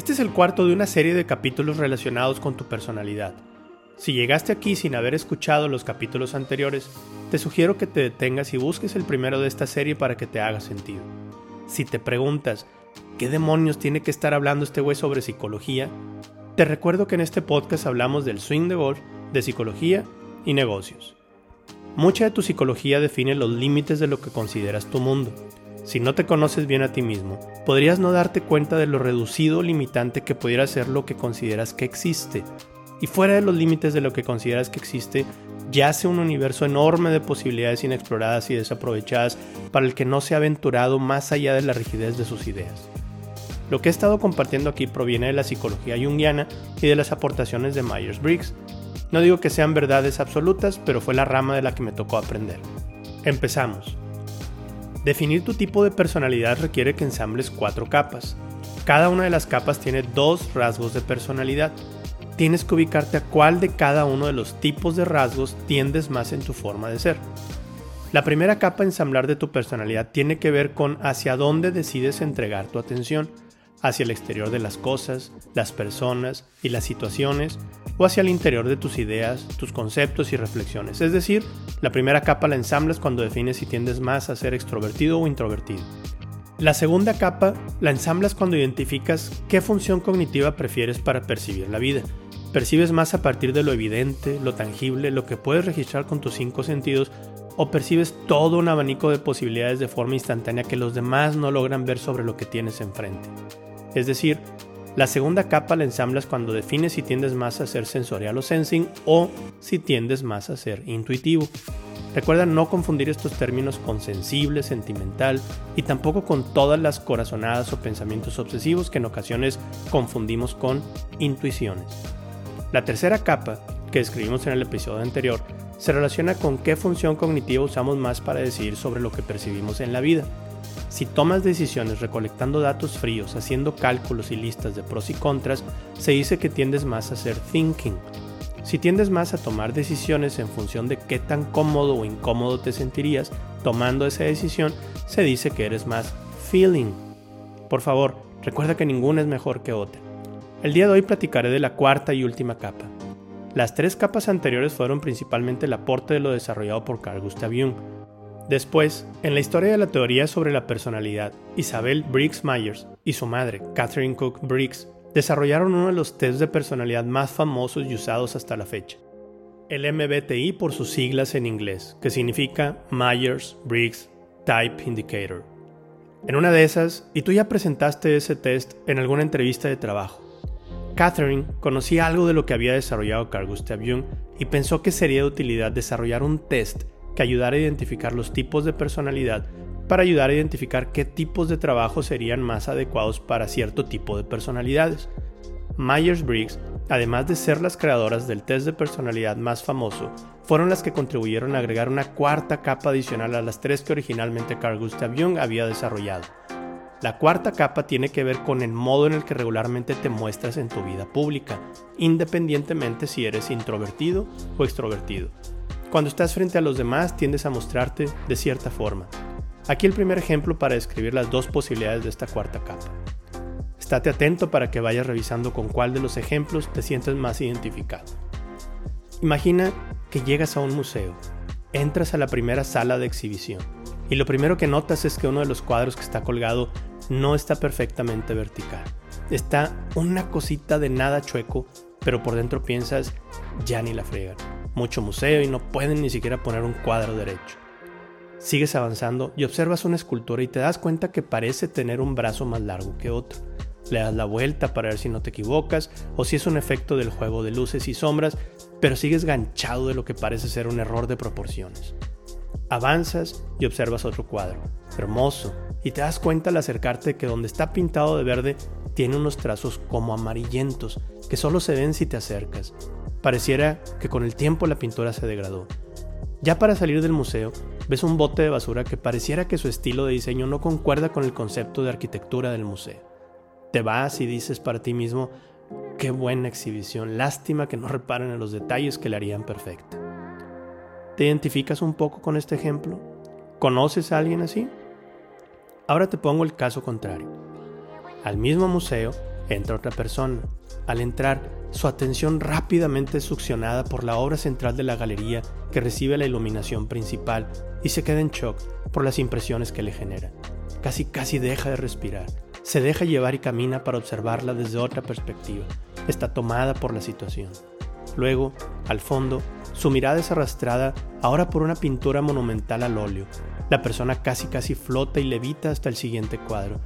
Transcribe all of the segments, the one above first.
Este es el cuarto de una serie de capítulos relacionados con tu personalidad. Si llegaste aquí sin haber escuchado los capítulos anteriores, te sugiero que te detengas y busques el primero de esta serie para que te haga sentido. Si te preguntas, ¿qué demonios tiene que estar hablando este güey sobre psicología? Te recuerdo que en este podcast hablamos del swing de golf, de psicología y negocios. Mucha de tu psicología define los límites de lo que consideras tu mundo. Si no te conoces bien a ti mismo, podrías no darte cuenta de lo reducido o limitante que pudiera ser lo que consideras que existe. Y fuera de los límites de lo que consideras que existe, yace un universo enorme de posibilidades inexploradas y desaprovechadas para el que no se ha aventurado más allá de la rigidez de sus ideas. Lo que he estado compartiendo aquí proviene de la psicología junguiana y de las aportaciones de Myers-Briggs. No digo que sean verdades absolutas, pero fue la rama de la que me tocó aprender. Empezamos. Definir tu tipo de personalidad requiere que ensambles cuatro capas. Cada una de las capas tiene dos rasgos de personalidad. Tienes que ubicarte a cuál de cada uno de los tipos de rasgos tiendes más en tu forma de ser. La primera capa ensamblar de tu personalidad tiene que ver con hacia dónde decides entregar tu atención hacia el exterior de las cosas, las personas y las situaciones, o hacia el interior de tus ideas, tus conceptos y reflexiones. Es decir, la primera capa la ensamblas cuando defines si tiendes más a ser extrovertido o introvertido. La segunda capa la ensamblas cuando identificas qué función cognitiva prefieres para percibir la vida. ¿Percibes más a partir de lo evidente, lo tangible, lo que puedes registrar con tus cinco sentidos o percibes todo un abanico de posibilidades de forma instantánea que los demás no logran ver sobre lo que tienes enfrente? Es decir, la segunda capa la ensamblas cuando defines si tiendes más a ser sensorial o sensing o si tiendes más a ser intuitivo. Recuerda no confundir estos términos con sensible, sentimental y tampoco con todas las corazonadas o pensamientos obsesivos que en ocasiones confundimos con intuiciones. La tercera capa, que describimos en el episodio anterior, se relaciona con qué función cognitiva usamos más para decidir sobre lo que percibimos en la vida. Si tomas decisiones recolectando datos fríos, haciendo cálculos y listas de pros y contras, se dice que tiendes más a ser thinking. Si tiendes más a tomar decisiones en función de qué tan cómodo o incómodo te sentirías tomando esa decisión, se dice que eres más feeling. Por favor, recuerda que ninguna es mejor que otra. El día de hoy platicaré de la cuarta y última capa. Las tres capas anteriores fueron principalmente el aporte de lo desarrollado por Carl Gustav Jung, Después, en la historia de la teoría sobre la personalidad, Isabel Briggs Myers y su madre, Catherine Cook Briggs, desarrollaron uno de los tests de personalidad más famosos y usados hasta la fecha. El MBTI por sus siglas en inglés, que significa Myers-Briggs Type Indicator. En una de esas, y tú ya presentaste ese test en alguna entrevista de trabajo. Catherine conocía algo de lo que había desarrollado Carl Gustav Jung y pensó que sería de utilidad desarrollar un test que ayudar a identificar los tipos de personalidad para ayudar a identificar qué tipos de trabajo serían más adecuados para cierto tipo de personalidades. Myers-Briggs, además de ser las creadoras del test de personalidad más famoso, fueron las que contribuyeron a agregar una cuarta capa adicional a las tres que originalmente Carl Gustav Jung había desarrollado. La cuarta capa tiene que ver con el modo en el que regularmente te muestras en tu vida pública, independientemente si eres introvertido o extrovertido. Cuando estás frente a los demás tiendes a mostrarte de cierta forma. Aquí el primer ejemplo para describir las dos posibilidades de esta cuarta capa. Estate atento para que vayas revisando con cuál de los ejemplos te sientes más identificado. Imagina que llegas a un museo, entras a la primera sala de exhibición y lo primero que notas es que uno de los cuadros que está colgado no está perfectamente vertical. Está una cosita de nada chueco, pero por dentro piensas, ya ni la fregan mucho museo y no pueden ni siquiera poner un cuadro derecho. Sigues avanzando y observas una escultura y te das cuenta que parece tener un brazo más largo que otro. Le das la vuelta para ver si no te equivocas o si es un efecto del juego de luces y sombras, pero sigues ganchado de lo que parece ser un error de proporciones. Avanzas y observas otro cuadro, hermoso, y te das cuenta al acercarte que donde está pintado de verde tiene unos trazos como amarillentos que solo se ven si te acercas, Pareciera que con el tiempo la pintura se degradó. Ya para salir del museo, ves un bote de basura que pareciera que su estilo de diseño no concuerda con el concepto de arquitectura del museo. Te vas y dices para ti mismo, qué buena exhibición, lástima que no reparen en los detalles que le harían perfecta. ¿Te identificas un poco con este ejemplo? ¿Conoces a alguien así? Ahora te pongo el caso contrario. Al mismo museo, Entra otra persona. Al entrar, su atención rápidamente es succionada por la obra central de la galería que recibe la iluminación principal y se queda en shock por las impresiones que le genera. Casi casi deja de respirar. Se deja llevar y camina para observarla desde otra perspectiva. Está tomada por la situación. Luego, al fondo, su mirada es arrastrada ahora por una pintura monumental al óleo. La persona casi casi flota y levita hasta el siguiente cuadro.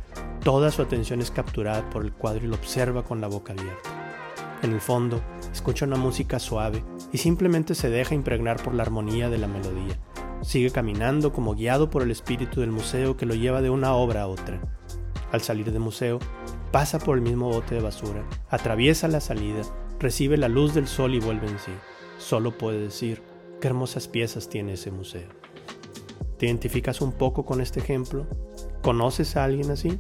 Toda su atención es capturada por el cuadro y lo observa con la boca abierta. En el fondo, escucha una música suave y simplemente se deja impregnar por la armonía de la melodía. Sigue caminando como guiado por el espíritu del museo que lo lleva de una obra a otra. Al salir del museo, pasa por el mismo bote de basura, atraviesa la salida, recibe la luz del sol y vuelve en sí. Solo puede decir qué hermosas piezas tiene ese museo. ¿Te identificas un poco con este ejemplo? ¿Conoces a alguien así?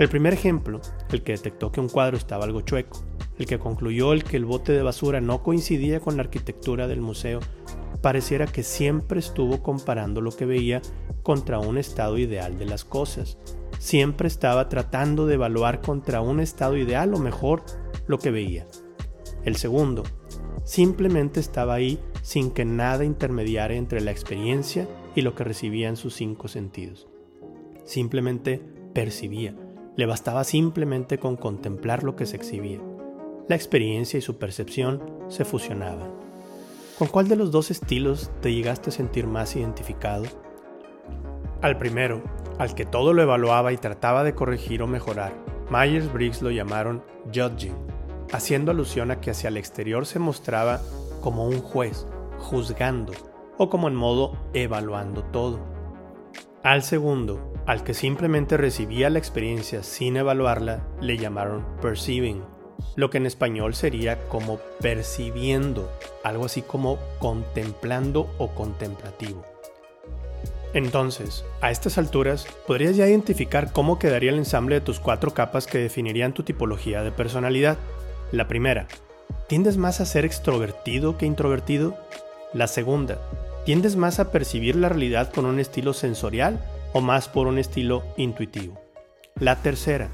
El primer ejemplo, el que detectó que un cuadro estaba algo chueco, el que concluyó el que el bote de basura no coincidía con la arquitectura del museo, pareciera que siempre estuvo comparando lo que veía contra un estado ideal de las cosas. Siempre estaba tratando de evaluar contra un estado ideal o mejor lo que veía. El segundo, simplemente estaba ahí sin que nada intermediara entre la experiencia y lo que recibía en sus cinco sentidos. Simplemente percibía, le bastaba simplemente con contemplar lo que se exhibía. La experiencia y su percepción se fusionaban. ¿Con cuál de los dos estilos te llegaste a sentir más identificado? Al primero, al que todo lo evaluaba y trataba de corregir o mejorar, Myers-Briggs lo llamaron judging, haciendo alusión a que hacia el exterior se mostraba como un juez, juzgando, o como en modo evaluando todo. Al segundo, al que simplemente recibía la experiencia sin evaluarla, le llamaron perceiving, lo que en español sería como percibiendo, algo así como contemplando o contemplativo. Entonces, a estas alturas, podrías ya identificar cómo quedaría el ensamble de tus cuatro capas que definirían tu tipología de personalidad. La primera, ¿tiendes más a ser extrovertido que introvertido? La segunda, ¿tiendes más a percibir la realidad con un estilo sensorial o más por un estilo intuitivo? La tercera,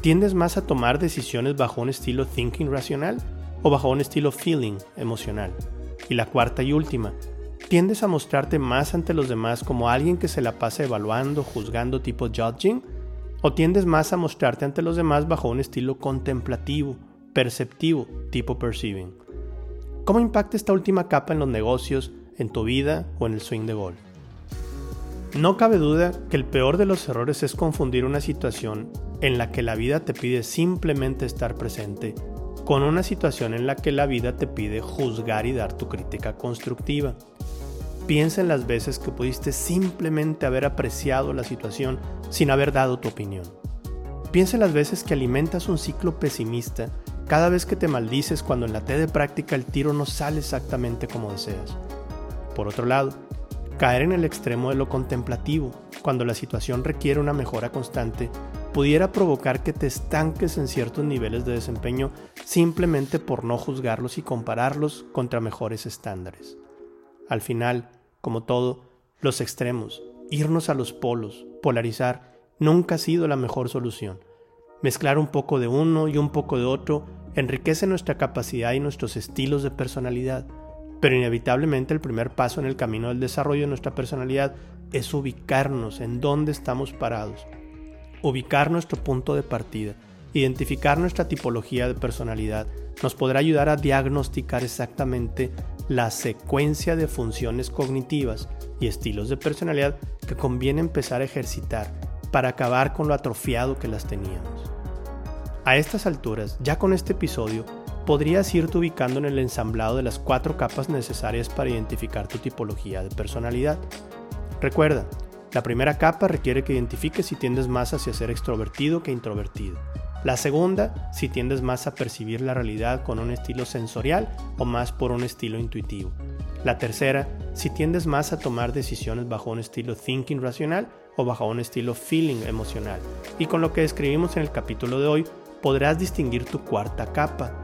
¿tiendes más a tomar decisiones bajo un estilo thinking racional o bajo un estilo feeling emocional? Y la cuarta y última, ¿tiendes a mostrarte más ante los demás como alguien que se la pasa evaluando, juzgando tipo judging? ¿O tiendes más a mostrarte ante los demás bajo un estilo contemplativo, perceptivo, tipo perceiving. ¿Cómo impacta esta última capa en los negocios, en tu vida o en el swing de golf? No cabe duda que el peor de los errores es confundir una situación en la que la vida te pide simplemente estar presente con una situación en la que la vida te pide juzgar y dar tu crítica constructiva. Piensa en las veces que pudiste simplemente haber apreciado la situación sin haber dado tu opinión. Piensa en las veces que alimentas un ciclo pesimista cada vez que te maldices cuando en la T de práctica el tiro no sale exactamente como deseas. Por otro lado, caer en el extremo de lo contemplativo, cuando la situación requiere una mejora constante, pudiera provocar que te estanques en ciertos niveles de desempeño simplemente por no juzgarlos y compararlos contra mejores estándares. Al final, como todo, los extremos, irnos a los polos, polarizar, nunca ha sido la mejor solución. Mezclar un poco de uno y un poco de otro enriquece nuestra capacidad y nuestros estilos de personalidad, pero inevitablemente el primer paso en el camino del desarrollo de nuestra personalidad es ubicarnos en dónde estamos parados, ubicar nuestro punto de partida, identificar nuestra tipología de personalidad, nos podrá ayudar a diagnosticar exactamente la secuencia de funciones cognitivas y estilos de personalidad que conviene empezar a ejercitar para acabar con lo atrofiado que las teníamos. A estas alturas, ya con este episodio, podrías irte ubicando en el ensamblado de las cuatro capas necesarias para identificar tu tipología de personalidad. Recuerda, la primera capa requiere que identifiques si tiendes más hacia ser extrovertido que introvertido. La segunda, si tiendes más a percibir la realidad con un estilo sensorial o más por un estilo intuitivo. La tercera, si tiendes más a tomar decisiones bajo un estilo thinking racional o bajo un estilo feeling emocional. Y con lo que describimos en el capítulo de hoy, podrás distinguir tu cuarta capa.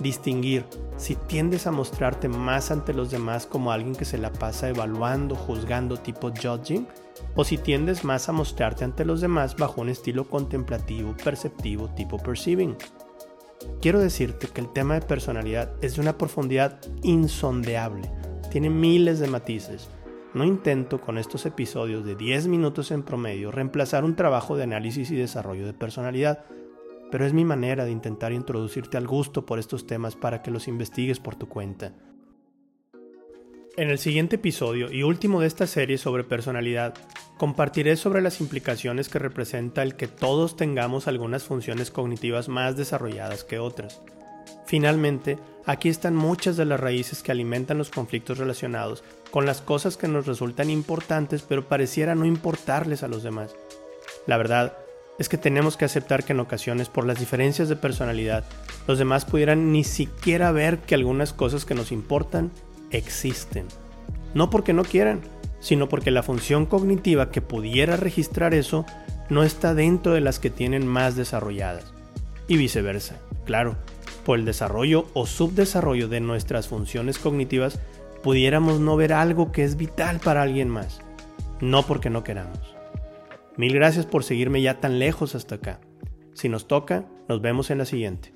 Distinguir si tiendes a mostrarte más ante los demás como alguien que se la pasa evaluando, juzgando tipo judging, o si tiendes más a mostrarte ante los demás bajo un estilo contemplativo, perceptivo tipo perceiving. quiero decirte que el tema de personalidad es de una profundidad insondeable. Tiene miles de matices. No intento con estos episodios de 10 minutos en promedio reemplazar un trabajo de análisis y desarrollo de personalidad, pero es mi manera de intentar introducirte al gusto por estos temas para que los investigues por tu cuenta. En el siguiente episodio y último de esta serie sobre personalidad, compartiré sobre las implicaciones que representa el que todos tengamos algunas funciones cognitivas más desarrolladas que otras. Finalmente, aquí están muchas de las raíces que alimentan los conflictos relacionados con las cosas que nos resultan importantes pero pareciera no importarles a los demás. La verdad es que tenemos que aceptar que en ocasiones por las diferencias de personalidad los demás pudieran ni siquiera ver que algunas cosas que nos importan existen. No porque no quieran, sino porque la función cognitiva que pudiera registrar eso no está dentro de las que tienen más desarrolladas. Y viceversa, claro, por el desarrollo o subdesarrollo de nuestras funciones cognitivas pudiéramos no ver algo que es vital para alguien más, no porque no queramos. Mil gracias por seguirme ya tan lejos hasta acá. Si nos toca, nos vemos en la siguiente.